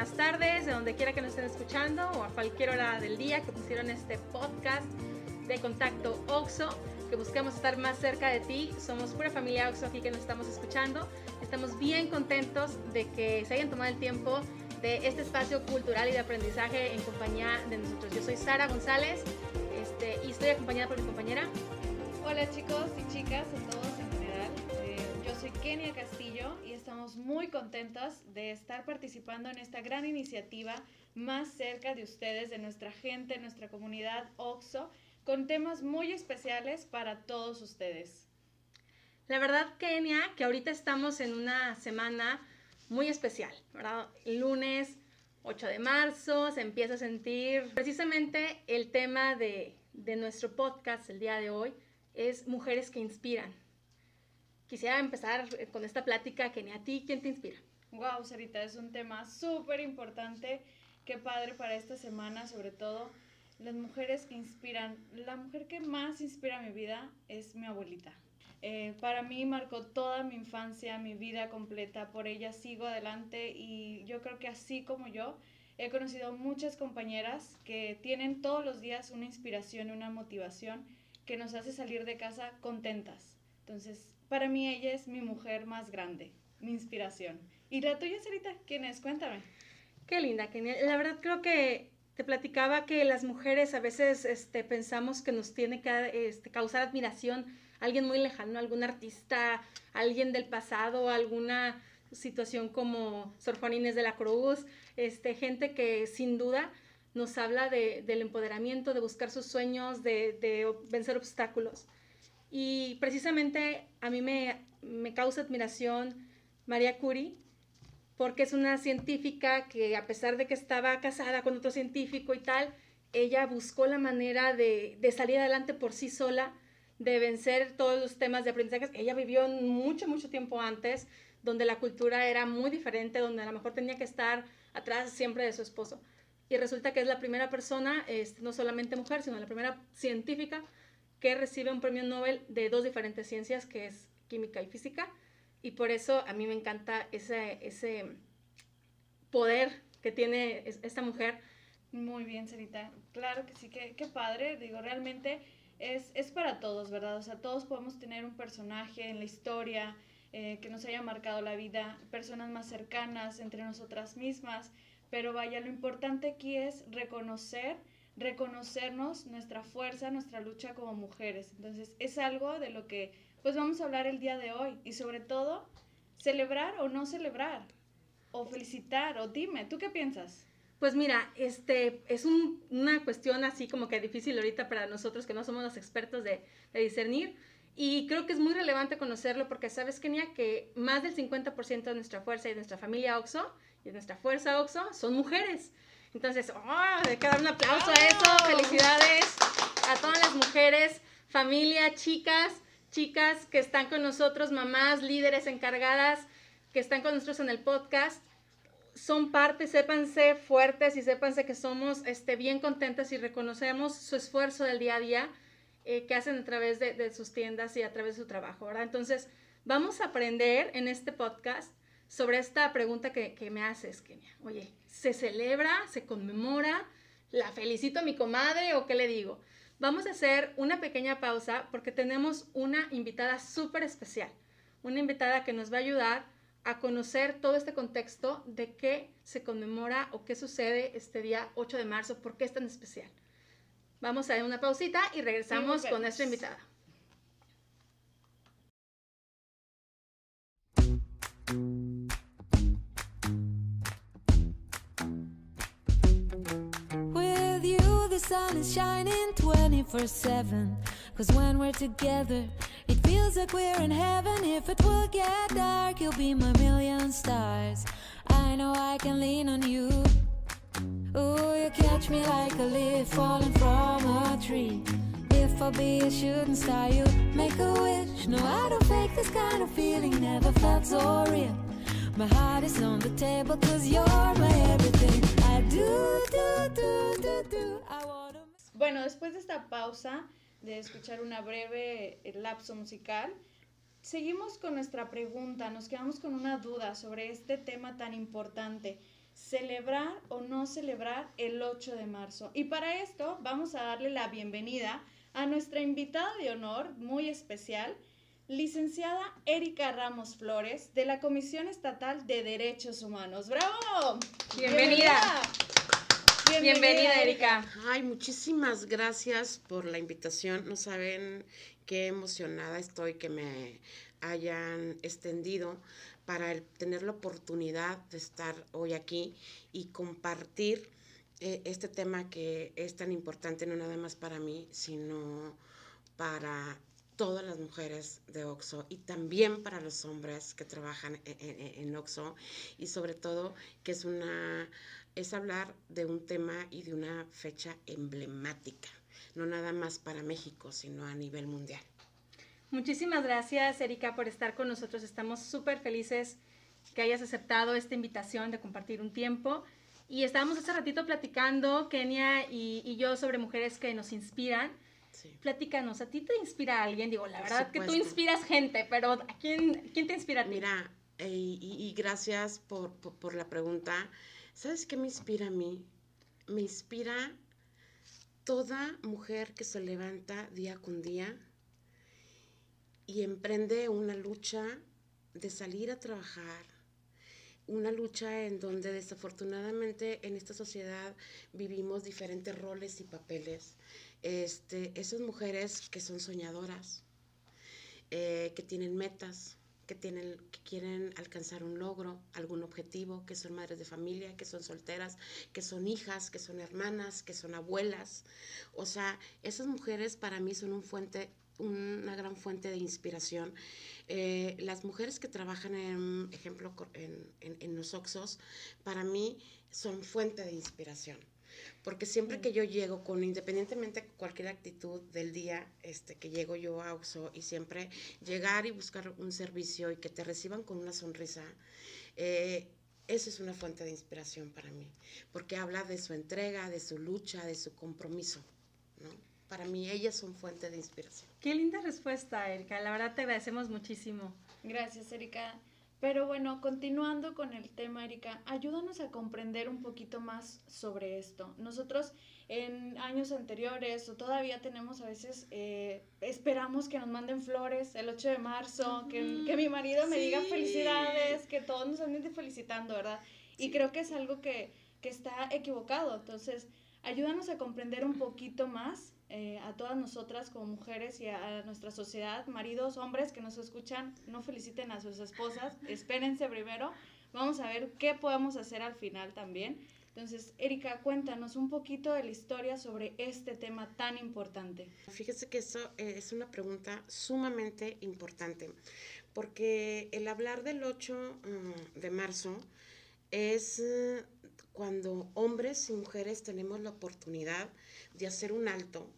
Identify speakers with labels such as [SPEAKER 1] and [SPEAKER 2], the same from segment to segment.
[SPEAKER 1] buenas tardes, de donde quiera que nos estén escuchando o a cualquier hora del día que pusieron este podcast de Contacto Oxo, que buscamos estar más cerca de ti. Somos pura familia Oxo aquí que nos estamos escuchando. Estamos bien contentos de que se hayan tomado el tiempo de este espacio cultural y de aprendizaje en compañía de nosotros. Yo soy Sara González este, y estoy acompañada por mi compañera.
[SPEAKER 2] Hola chicos y chicas, a todos en general. Eh, yo soy Kenia Castillo estamos muy contentas de estar participando en esta gran iniciativa más cerca de ustedes, de nuestra gente, nuestra comunidad OXO, con temas muy especiales para todos ustedes.
[SPEAKER 1] La verdad, Kenia, que ahorita estamos en una semana muy especial, ¿verdad? El lunes 8 de marzo se empieza a sentir precisamente el tema de, de nuestro podcast el día de hoy es mujeres que inspiran. Quisiera empezar con esta plática, Kenia, ¿a ti quién te inspira?
[SPEAKER 2] Wow, Sarita, es un tema súper importante. Qué padre para esta semana, sobre todo las mujeres que inspiran. La mujer que más inspira mi vida es mi abuelita. Eh, para mí marcó toda mi infancia, mi vida completa, por ella sigo adelante y yo creo que así como yo, he conocido muchas compañeras que tienen todos los días una inspiración, una motivación que nos hace salir de casa contentas. Entonces, para mí ella es mi mujer más grande, mi inspiración. ¿Y la tuya, Sarita? ¿Quién es? Cuéntame.
[SPEAKER 1] Qué linda, Kenia. La verdad creo que te platicaba que las mujeres a veces este, pensamos que nos tiene que este, causar admiración alguien muy lejano, algún artista, alguien del pasado, alguna situación como Sor Juan Inés de la Cruz, este, gente que sin duda nos habla de, del empoderamiento, de buscar sus sueños, de, de, vencer obstáculos. Y precisamente a mí me, me causa admiración María Curie, porque es una científica que a pesar de que estaba casada con otro científico y tal, ella buscó la manera de, de salir adelante por sí sola, de vencer todos los temas de aprendizaje. Ella vivió mucho, mucho tiempo antes, donde la cultura era muy diferente, donde a lo mejor tenía que estar atrás siempre de su esposo. Y resulta que es la primera persona, este, no solamente mujer, sino la primera científica que recibe un premio Nobel de dos diferentes ciencias, que es química y física. Y por eso a mí me encanta ese, ese poder que tiene esta mujer.
[SPEAKER 2] Muy bien, Sarita. Claro que sí, que, qué padre. Digo, realmente es, es para todos, ¿verdad? O sea, todos podemos tener un personaje en la historia eh, que nos haya marcado la vida, personas más cercanas entre nosotras mismas, pero vaya, lo importante aquí es reconocer, reconocernos nuestra fuerza, nuestra lucha como mujeres. Entonces, es algo de lo que pues vamos a hablar el día de hoy y sobre todo, celebrar o no celebrar, o felicitar, o dime, ¿tú qué piensas?
[SPEAKER 1] Pues mira, este es un, una cuestión así como que difícil ahorita para nosotros que no somos los expertos de, de discernir. Y creo que es muy relevante conocerlo porque sabes, Kenia, que más del 50% de nuestra fuerza y de nuestra familia OXO y de nuestra fuerza OXO son mujeres. Entonces, oh, hay que dar un aplauso a eso. Felicidades a todas las mujeres, familia, chicas, chicas que están con nosotros, mamás, líderes encargadas que están con nosotros en el podcast son parte, sépanse fuertes y sépanse que somos este, bien contentas y reconocemos su esfuerzo del día a día eh, que hacen a través de, de, sus tiendas y a través de su trabajo, ¿verdad? Entonces, vamos a aprender en este podcast sobre esta pregunta que, que me haces, Kenia. Oye, ¿se celebra, se conmemora, la felicito a mi comadre o qué le digo? Vamos a hacer una pequeña pausa porque tenemos una invitada súper especial, una invitada que nos va a ayudar a conocer todo este contexto de qué se conmemora o qué sucede este día 8 de marzo, por qué es tan especial. Vamos a dar una pausita y regresamos con nuestra invitada.
[SPEAKER 3] Sun is shining 24/7 cause when we're together It feels like we're in heaven. If it will get dark, you'll be my million stars. I know I can lean on you. Oh, you catch me like a leaf falling from a tree. If I be a shooting star, you make a wish. No, I don't fake this kind of feeling. Never felt so real. My heart is on the table, cause you're my everything. I do, do, do, do, do. I.
[SPEAKER 2] Bueno, después de esta pausa. de escuchar una breve lapso musical. seguimos con nuestra pregunta, nos quedamos con una duda sobre este tema tan importante. ¿Celebrar o no celebrar el 8 de marzo? Y para esto vamos a darle la bienvenida a nuestra invitada de honor muy especial, licenciada Erika Ramos Flores, de la Comisión Estatal de Derechos Humanos. ¡Bravo!
[SPEAKER 1] Bienvenida. Bienvenida, Erika.
[SPEAKER 4] Ay, muchísimas gracias por la invitación. No saben qué emocionada estoy que me hayan extendido para el- tener la oportunidad de estar hoy aquí y compartir eh, este tema que es tan importante no nada más para mí, sino para todas las mujeres de OXO y también para los hombres que trabajan en, en- en OXO y sobre todo que es una es hablar de un tema y de una fecha emblemática, no nada más para México, sino a nivel mundial.
[SPEAKER 1] Muchísimas gracias, Erika, por estar con nosotros. Estamos súper felices que hayas aceptado esta invitación de compartir un tiempo. Y estábamos hace ratito platicando, Kenia y, y yo, sobre mujeres que nos inspiran.
[SPEAKER 4] Sí.
[SPEAKER 1] Platícanos, ¿a ti te inspira alguien? Digo, la verdad que tú inspiras gente, pero ¿a quién, quién te inspira a ti?
[SPEAKER 4] Mira, eh, y, y gracias por, por, por la pregunta. ¿Sabes qué me inspira a mí? Me inspira toda mujer que se levanta día con día y emprende una lucha de salir a trabajar, una lucha en donde desafortunadamente en esta sociedad vivimos diferentes roles y papeles. Este, esas mujeres que son soñadoras, eh, que tienen metas, que, tienen, que quieren alcanzar un logro, algún objetivo, que son madres de familia, que son solteras, que son hijas, que son hermanas, que son abuelas. O sea, esas mujeres para mí son un fuente, una gran fuente de inspiración. Eh, las mujeres que trabajan en, ejemplo, en, en, en los Oxos, para mí son fuente de inspiración. Porque siempre que yo llego con, independientemente de cualquier actitud del día, este, que llego yo a Oxxo y siempre llegar y buscar un servicio y que te reciban con una sonrisa, eh, eso es una fuente de inspiración para mí, porque habla de su entrega, de su lucha, de su compromiso, ¿no? Para mí ellas son fuente de inspiración.
[SPEAKER 1] Qué linda respuesta, Erika. La verdad te agradecemos muchísimo.
[SPEAKER 2] Gracias, Erika. Pero bueno, continuando con el tema, Erika, ayúdanos a comprender un poquito más sobre esto. Nosotros en años anteriores o todavía tenemos a veces, eh, esperamos que nos manden flores el 8 de marzo, que, que mi marido me diga
[SPEAKER 4] Sí.
[SPEAKER 2] felicidades, que todos nos anden felicitando, ¿verdad? Y creo que es algo que, que está equivocado. Entonces, ayúdanos a comprender un poquito más eh, a todas nosotras como mujeres y a, a nuestra sociedad, maridos, hombres que nos escuchan, no feliciten a sus esposas, espérense primero, vamos a ver qué podemos hacer al final también. Entonces, Erika, cuéntanos un poquito de la historia sobre este tema tan importante.
[SPEAKER 4] Fíjese que eso eh, es una pregunta sumamente importante, porque el hablar del 8 mm, de marzo es eh, cuando hombres y mujeres tenemos la oportunidad de hacer un alto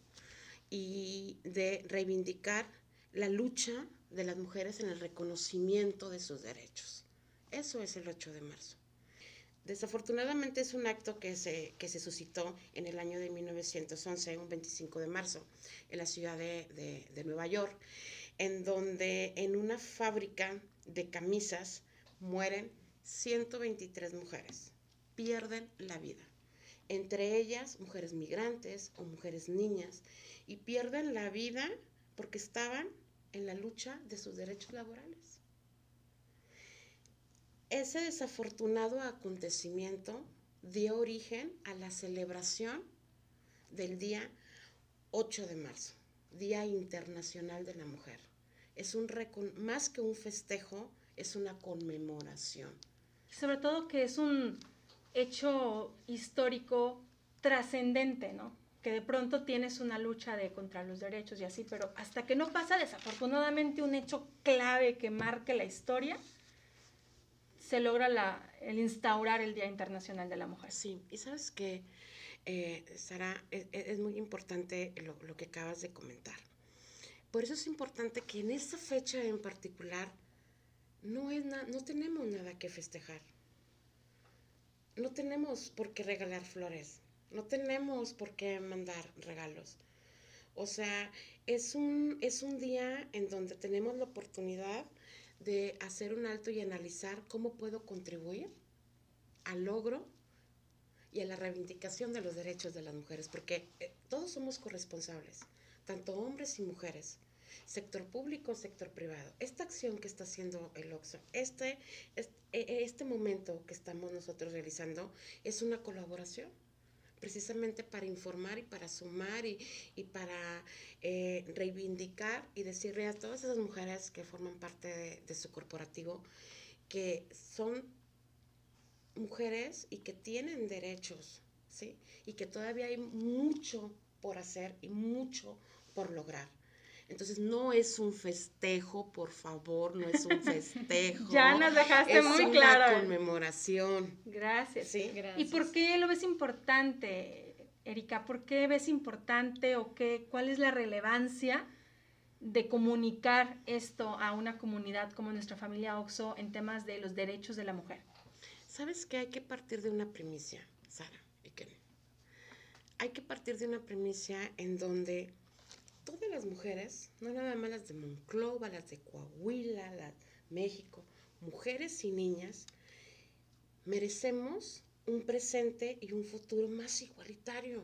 [SPEAKER 4] y de reivindicar la lucha de las mujeres en el reconocimiento de sus derechos. Eso es el 8 de marzo. Desafortunadamente es un acto que se, que se suscitó en el año de 1911, un 25 de marzo, en la ciudad de, de- de Nueva York, en donde en una fábrica de camisas mueren 123 mujeres, pierden la vida. Entre ellas mujeres migrantes o mujeres niñas, y pierden la vida porque estaban en la lucha de sus derechos laborales ese desafortunado acontecimiento dio origen a la celebración del día 8 de marzo, Día Internacional de la Mujer. Es un más que un festejo, es una conmemoración.
[SPEAKER 1] Sobre todo que es un hecho histórico trascendente, ¿no? Que de pronto tienes una lucha de contra los derechos y así, pero hasta que no pasa desafortunadamente un hecho clave que marque la historia, se logra el instaurar el Día Internacional de la Mujer.
[SPEAKER 4] Sí, y sabes que, Sara, es, es muy importante lo, lo que acabas de comentar. Por eso es importante que en esta fecha en particular no, es na- no tenemos nada que festejar. No tenemos por qué regalar flores. No tenemos por qué mandar regalos. O sea, es un, es un día en donde tenemos la oportunidad de hacer un alto y analizar cómo puedo contribuir al logro y a la reivindicación de los derechos de las mujeres, porque eh, todos somos corresponsables, tanto hombres y mujeres, sector público, sector privado. Esta acción que está haciendo el OXO, este, este, este momento que estamos nosotros realizando es una colaboración precisamente para informar y para sumar y, y para eh, reivindicar y decirle a todas esas mujeres que forman parte de, de su corporativo que son mujeres y que tienen derechos, ¿sí? Y que todavía hay mucho por hacer y mucho por lograr. Entonces no es un festejo, por favor, no es un festejo.
[SPEAKER 1] ya nos dejaste
[SPEAKER 4] es
[SPEAKER 1] muy
[SPEAKER 4] una
[SPEAKER 1] claro.
[SPEAKER 4] conmemoración.
[SPEAKER 1] Gracias.
[SPEAKER 4] Sí.
[SPEAKER 2] Gracias.
[SPEAKER 1] ¿Y por qué lo ves importante, Erika? ¿Por qué ves importante o qué, cuál es la relevancia de comunicar esto a una comunidad como nuestra familia OXO en temas de los derechos de la mujer?
[SPEAKER 4] ¿Sabes que hay que partir de una primicia, Sara y Ken? Hay que partir de una primicia en donde todas las mujeres, no nada más las de Monclova, las de Coahuila, las de México, mujeres y niñas, merecemos un presente y un futuro más igualitario,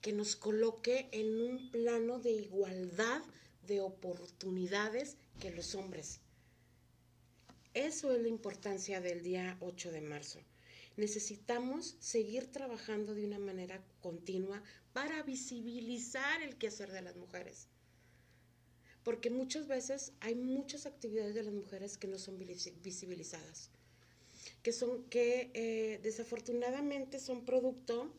[SPEAKER 4] que nos coloque en un plano de igualdad de oportunidades que los hombres. Eso es la importancia del día 8 de marzo. Necesitamos seguir trabajando de una manera continua para visibilizar el quehacer de las mujeres. Porque muchas veces hay muchas actividades de las mujeres que no son visi- visibilizadas, que son que eh, desafortunadamente son producto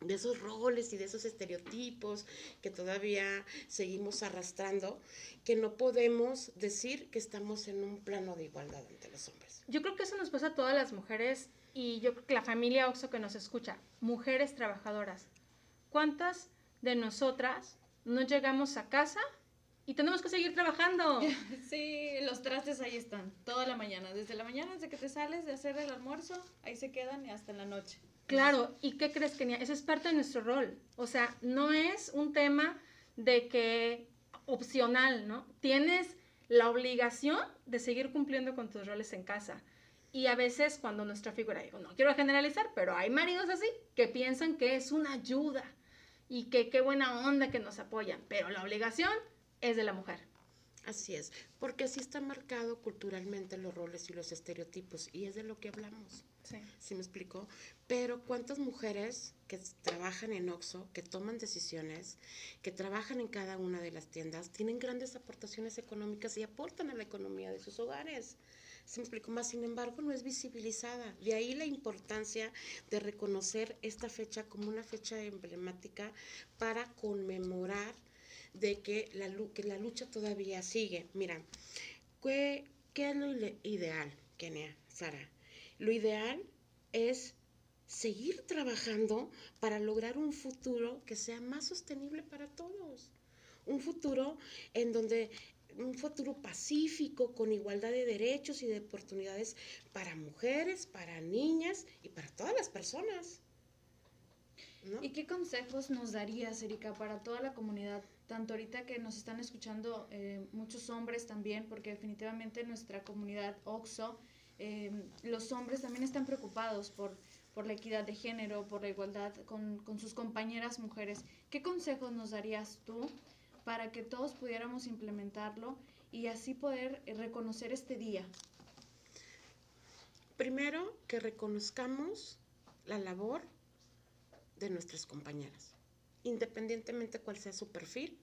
[SPEAKER 4] de esos roles y de esos estereotipos que todavía seguimos arrastrando, que no podemos decir que estamos en un plano de igualdad ante los hombres.
[SPEAKER 1] Yo creo que eso nos pasa a todas las mujeres y yo creo que la familia OXO que nos escucha, mujeres trabajadoras. ¿Cuántas de nosotras no llegamos a casa y tenemos que seguir trabajando?
[SPEAKER 2] Sí, los trastes ahí están, toda la mañana. Desde la mañana, desde que te sales de hacer el almuerzo, ahí se quedan y hasta en la noche.
[SPEAKER 1] Claro, ¿y qué crees, Kenia? Eso es parte de nuestro rol. O sea, no es un tema de que opcional, ¿no? Tienes la obligación de seguir cumpliendo con tus roles en casa. Y a veces cuando nuestra figura, digo, no quiero generalizar, pero hay maridos así que piensan que es una ayuda y que qué buena onda que nos apoyan, pero la obligación es de la mujer.
[SPEAKER 4] Así es, porque así está marcado culturalmente los roles y los estereotipos, y es de lo que hablamos.
[SPEAKER 1] Sí.
[SPEAKER 4] ¿Sí me explico? Pero ¿cuántas mujeres que trabajan en OXO, que toman decisiones, que trabajan en cada una de las tiendas, tienen grandes aportaciones económicas y aportan a la economía de sus hogares? ¿Sí me explico? Más sin embargo, no es visibilizada. De ahí la importancia de reconocer esta fecha como una fecha emblemática para conmemorar de que la, que la lucha todavía sigue. Mira, ¿qué, qué es lo ideal, Kenia, Sara? Lo ideal es seguir trabajando para lograr un futuro que sea más sostenible para todos. Un futuro en donde un futuro pacífico, con igualdad de derechos y de oportunidades para mujeres, para niñas y para todas las personas. ¿No?
[SPEAKER 2] ¿Y qué consejos nos darías, Erika, para toda la comunidad? Tanto ahorita que nos están escuchando eh, muchos hombres también, porque definitivamente nuestra comunidad OXO, eh, los hombres también están preocupados por, por la equidad de género, por la igualdad con, con sus compañeras mujeres. ¿Qué consejos nos darías tú para que todos pudiéramos implementarlo y así poder eh, reconocer este día?
[SPEAKER 4] Primero, que reconozcamos la labor de nuestras compañeras, independientemente cuál sea su perfil,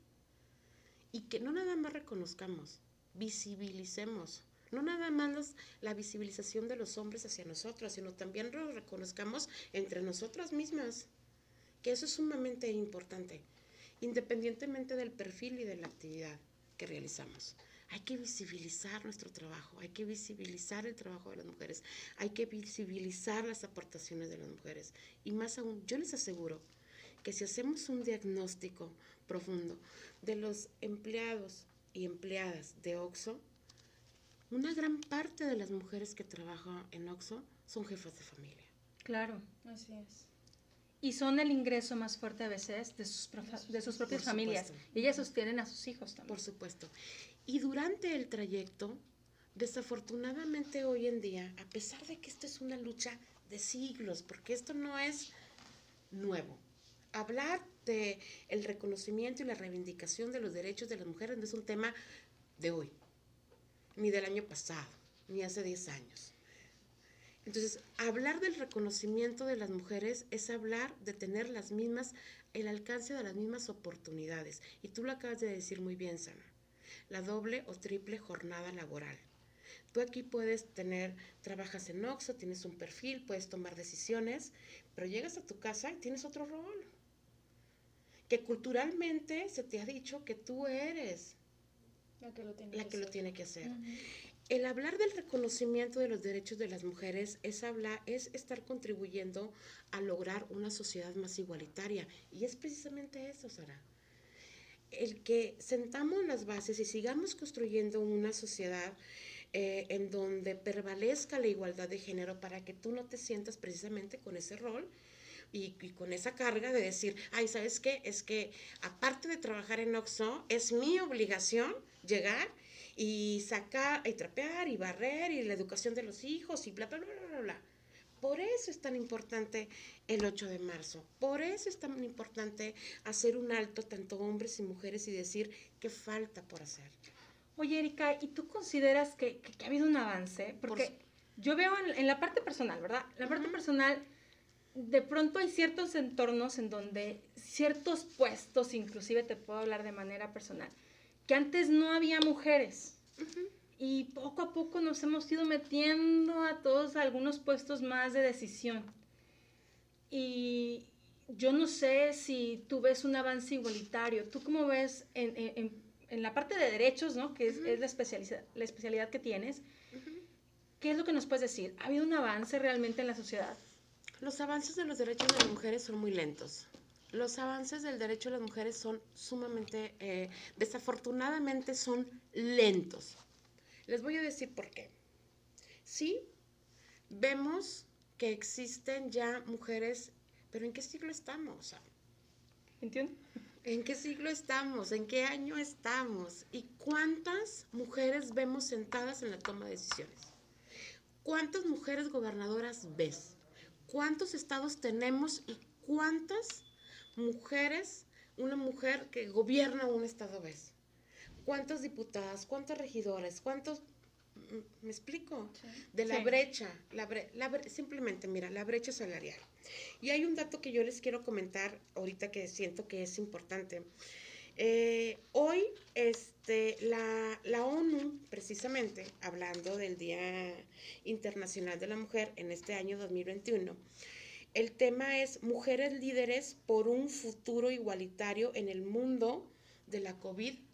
[SPEAKER 4] y que no nada más reconozcamos, visibilicemos, no nada más los- la visibilización de los hombres hacia nosotras, sino también lo reconozcamos entre nosotras mismas, que eso es sumamente importante, independientemente del perfil y de la actividad que realizamos. Hay que visibilizar nuestro trabajo, hay que visibilizar el trabajo de las mujeres, hay que visibilizar las aportaciones de las mujeres. Y más aún, yo les aseguro que si hacemos un diagnóstico profundo de los empleados y empleadas de OXO, una gran parte de las mujeres que trabajan en OXO son jefas de familia.
[SPEAKER 1] Claro.
[SPEAKER 2] Así es.
[SPEAKER 1] y son el ingreso más fuerte a veces de sus, profa- de sus propias
[SPEAKER 4] Por
[SPEAKER 1] familias.
[SPEAKER 4] supuesto.
[SPEAKER 1] Ellas sostienen a sus hijos también.
[SPEAKER 4] Por supuesto. Y durante el trayecto, desafortunadamente hoy en día, a pesar de que esto es una lucha de siglos, porque esto no es nuevo, hablar de el reconocimiento y la reivindicación de los derechos de las mujeres no es un tema de hoy, ni del año pasado, ni hace 10 años. Entonces, hablar del reconocimiento de las mujeres es hablar de tener las mismas, el alcance de las mismas oportunidades. Y tú lo acabas de decir muy bien, Sana. La doble o triple jornada laboral. Tú aquí puedes tener, trabajas en Oxxo, tienes un perfil, puedes tomar decisiones, pero llegas a tu casa y tienes otro rol. Que culturalmente se te ha dicho que tú eres
[SPEAKER 2] La que lo tiene
[SPEAKER 4] la que lo
[SPEAKER 2] hacer.
[SPEAKER 4] tiene que hacer. El hablar del reconocimiento de los derechos de las mujeres es hablar, es estar contribuyendo a lograr una sociedad más igualitaria. Y es precisamente eso, Sara. El que sentamos las bases y sigamos construyendo una sociedad eh, en donde prevalezca la igualdad de género para que tú no te sientas precisamente con ese rol y, con esa carga de decir, ay, ¿sabes qué? Es que aparte de trabajar en Oxxo, es mi obligación llegar y sacar, y trapear, y barrer, y la educación de los hijos, y bla, bla, bla, bla, bla. Por eso es tan importante el 8 de marzo. Por eso es tan importante hacer un alto, tanto hombres y mujeres, y decir qué falta por hacer.
[SPEAKER 1] Oye, Erika, ¿y tú consideras que, que- que ha habido un avance? Porque yo veo en, en la parte personal, ¿verdad? La parte personal, de pronto hay ciertos entornos en donde ciertos puestos, inclusive te puedo hablar de manera personal, que antes no había mujeres. Y poco a poco nos hemos ido metiendo a todos a algunos puestos más de decisión. Y yo no sé si tú ves un avance igualitario. ¿Tú cómo ves en, en- en- la parte de derechos, ¿no? que es, es la, especializa- la especialidad que tienes? ¿Qué es lo que nos puedes decir? ¿Ha habido un avance realmente en la sociedad?
[SPEAKER 4] Los avances de los derechos de las mujeres son muy lentos. Los avances del derecho de las mujeres son sumamente, eh, desafortunadamente son lentos. Les voy a decir por qué. Sí, vemos que existen ya mujeres, pero ¿en qué siglo estamos?
[SPEAKER 1] ¿Entiendes?
[SPEAKER 4] ¿En qué siglo estamos? ¿En qué año estamos? ¿Y cuántas mujeres vemos sentadas en la toma de decisiones? ¿Cuántas mujeres gobernadoras ves? ¿Cuántos estados tenemos y cuántas mujeres, una mujer que gobierna un estado ves? ¿Cuántas diputadas? ¿Cuántos regidores? ¿Cuántos... m- ¿Me explico?
[SPEAKER 2] Sí.
[SPEAKER 4] De la
[SPEAKER 1] Sí.
[SPEAKER 4] brecha, la bre- la bre- simplemente, mira, la brecha salarial. Y hay un dato que yo les quiero comentar ahorita que siento que es importante. Eh, hoy, este, la, la ONU, precisamente, hablando del Día Internacional de la Mujer en este año 2021, el tema es Mujeres líderes por un futuro igualitario en el mundo de la COVID-19.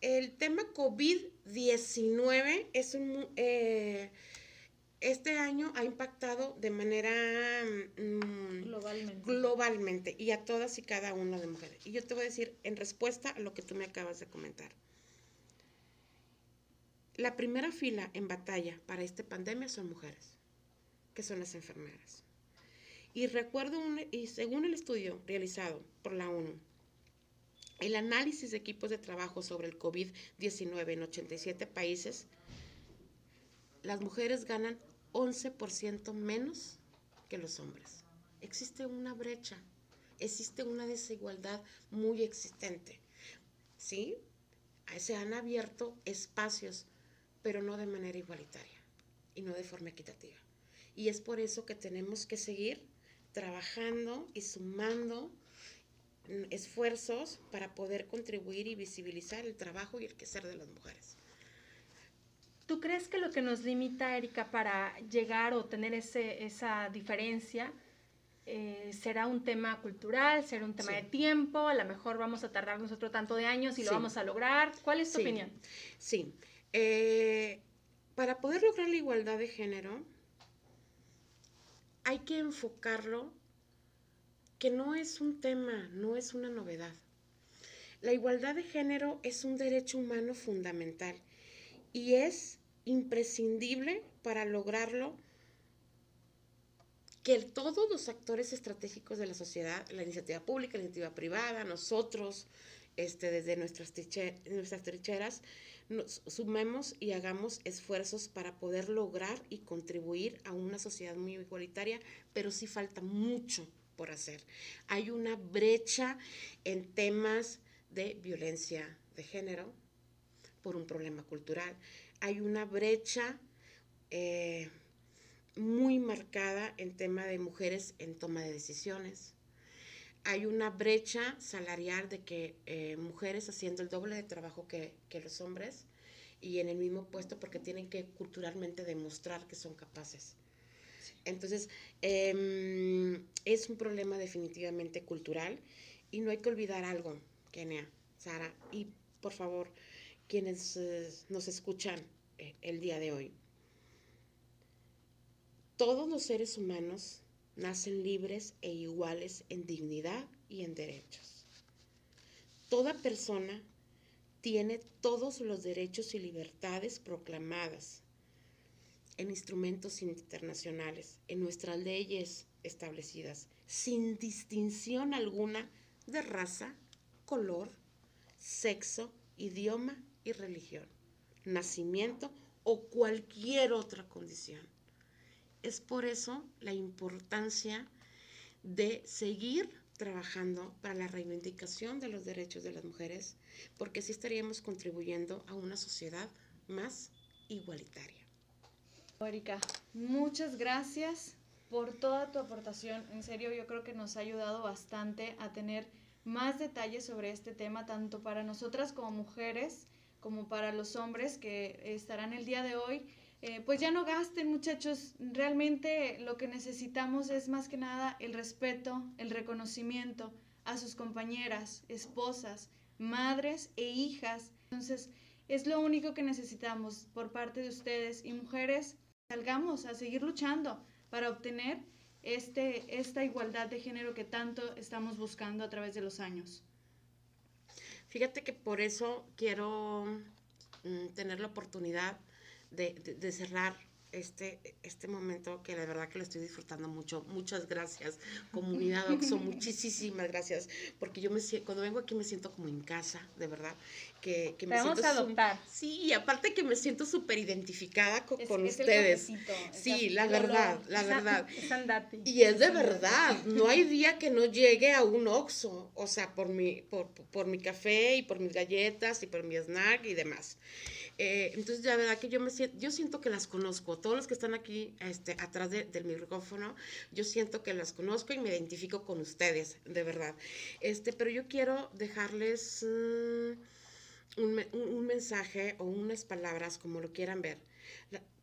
[SPEAKER 4] El tema COVID-19 es un... eh, este año ha impactado de manera mm,
[SPEAKER 2] Globalmente.
[SPEAKER 4] globalmente y a todas y cada una de mujeres. Y yo te voy a decir en respuesta a lo que tú me acabas de comentar. La primera fila en batalla para esta pandemia son mujeres, que son las enfermeras. Y recuerdo, un- y según el estudio realizado por la ONU, el análisis de equipos de trabajo sobre el COVID-19 en 87 países, las mujeres ganan 11% menos que los hombres. Existe una brecha, existe una desigualdad muy existente. ¿Sí? Se han abierto espacios, pero no de manera igualitaria y no de forma equitativa. Y es por eso que tenemos que seguir trabajando y sumando esfuerzos para poder contribuir y visibilizar el trabajo y el quehacer de las mujeres.
[SPEAKER 1] ¿Tú crees que lo que nos limita, Erika, para llegar o tener ese, esa diferencia eh, será un tema cultural, será un tema
[SPEAKER 4] Sí.
[SPEAKER 1] de tiempo? A lo mejor vamos a tardar nosotros tanto de años y lo vamos a lograr. ¿Cuál es tu
[SPEAKER 4] Sí.
[SPEAKER 1] opinión?
[SPEAKER 4] Sí. eh, para poder lograr la igualdad de género, hay que enfocarlo que no es un tema, no es una novedad. La igualdad de género es un derecho humano fundamental y es imprescindible para lograrlo que todos los actores estratégicos de la sociedad, la iniciativa pública, la iniciativa privada, nosotros, este, desde nuestras, nuestras trincheras, nos sumemos y hagamos esfuerzos para poder lograr y contribuir a una sociedad muy igualitaria, pero sí falta mucho hacer. Hay una brecha en temas de violencia de género por un problema cultural. Hay una brecha eh, muy marcada en tema de mujeres en toma de decisiones. Hay una brecha salarial de que eh, mujeres haciendo el doble de trabajo que los hombres y en el mismo puesto porque tienen que culturalmente demostrar que son capaces. Entonces, em, es un problema definitivamente cultural y no hay que olvidar algo, Kenia, Sara, y por favor, quienes eh, nos escuchan eh, el día de hoy. Todos los seres humanos nacen libres e iguales en dignidad y en derechos. Toda persona tiene todos los derechos y libertades proclamadas en instrumentos internacionales, en nuestras leyes establecidas, sin distinción alguna de raza, color, sexo, idioma y religión, nacimiento o cualquier otra condición. Es por eso la importancia de seguir trabajando para la reivindicación de los derechos de las mujeres, porque así estaríamos contribuyendo a una sociedad más igualitaria.
[SPEAKER 2] Erika, muchas gracias por toda tu aportación. En serio, yo creo que nos ha ayudado bastante a tener más detalles sobre este tema, tanto para nosotras como mujeres, como para los hombres que estarán el día de hoy. Eh, pues ya no gasten muchachos, realmente lo que necesitamos es más que nada el respeto, el reconocimiento a sus compañeras, esposas, madres e hijas. Entonces, es lo único que necesitamos por parte de ustedes y mujeres salgamos a seguir luchando para obtener este, esta igualdad de género que tanto estamos buscando a través de los años.
[SPEAKER 4] Fíjate que por eso quiero mm, tener la oportunidad de, de cerrar este, este momento que la verdad que lo estoy disfrutando mucho. Muchas gracias, comunidad Oxo, muchísimas gracias, porque yo me siento, cuando vengo aquí me siento como en casa, de verdad, que, que
[SPEAKER 1] me vamos a adoptar.
[SPEAKER 4] Sí, aparte que me siento súper identificada con, ustedes. sí, la verdad, la verdad. y es de verdad, no hay día que no llegue a un Oxo, o sea, por mi, por, por mi café y por mis galletas y por mi snack y demás. Eh, entonces, la verdad que yo me siento, yo siento que las conozco. Todos los que están aquí este, atrás del micrófono, yo siento que las conozco y me identifico con ustedes, de verdad. Este, pero yo quiero dejarles mm, un, mensaje o unas palabras, como lo quieran ver.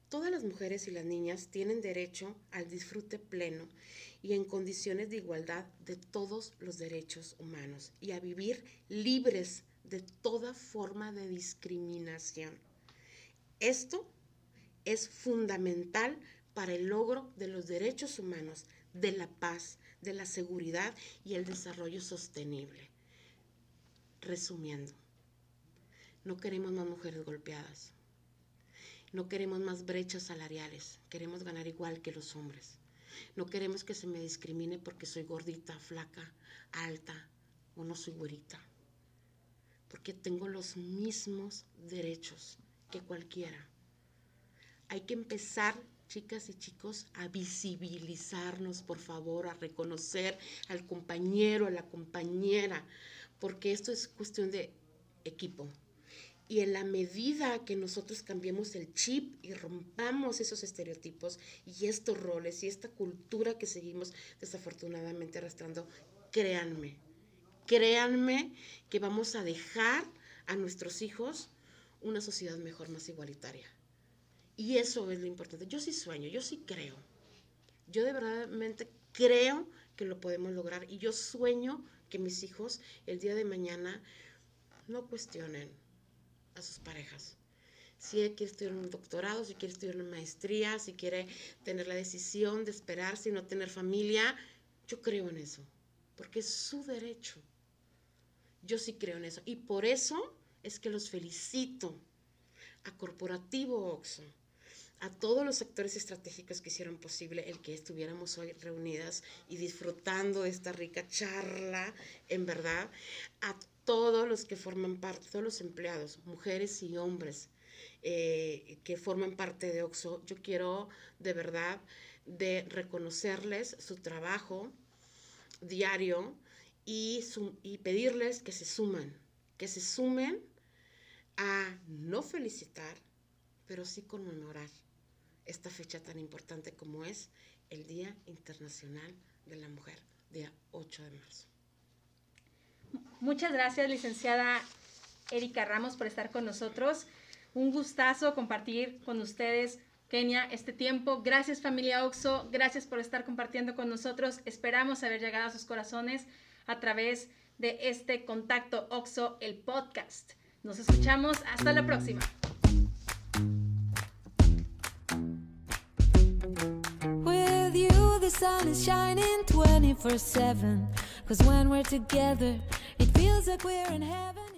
[SPEAKER 4] todas las mujeres y las niñas tienen derecho al disfrute pleno y en condiciones de igualdad de todos los derechos humanos y a vivir libres de toda forma de discriminación. Esto es fundamental para el logro de los derechos humanos, de la paz, de la seguridad y el desarrollo sostenible. Resumiendo, no queremos más mujeres golpeadas, no queremos más brechas salariales, queremos ganar igual que los hombres. No queremos que se me discrimine porque soy gordita, flaca, alta o no soy güerita porque tengo los mismos derechos que cualquiera. Hay que empezar, chicas y chicos, a visibilizarnos, por favor, a reconocer al compañero, a la compañera, porque esto es cuestión de equipo. Y en la medida que nosotros cambiemos el chip y rompamos esos estereotipos y estos roles y esta cultura que seguimos desafortunadamente arrastrando, créanme, créanme que vamos a dejar a nuestros hijos una sociedad mejor, más igualitaria. Y eso es lo importante. Yo sí sueño, yo sí creo. Yo de verdad creo que lo podemos lograr y yo sueño que mis hijos el día de mañana no cuestionen a sus parejas. Si quiere estudiar un doctorado, si quiere estudiar una maestría, si quiere tener la decisión de esperarse y no tener familia, yo creo en eso, porque es su derecho. Yo sí creo en eso. Y por eso es que los felicito a Corporativo Oxo, a todos los actores estratégicos que hicieron posible el que estuviéramos hoy reunidas y disfrutando de esta rica charla, en verdad, a todos los que forman parte, todos los empleados, mujeres y hombres eh, que forman parte de OXO, yo quiero de verdad de reconocerles su trabajo diario y, y pedirles que se sumen, que se sumen a no felicitar, pero sí conmemorar esta fecha tan importante como es el Día Internacional de la Mujer, día 8 de marzo.
[SPEAKER 1] Muchas gracias, licenciada Erika Ramos, por estar con nosotros. Un gustazo compartir con ustedes, Kenia, este tiempo. Gracias, familia Oxo. Gracias por estar compartiendo con nosotros. Esperamos haber llegado a sus corazones a través de este Contacto Oxo, el podcast. Nos escuchamos. Hasta la próxima.
[SPEAKER 3] The sun is shining 24 7. Cause when we're together, it feels like we're in heaven.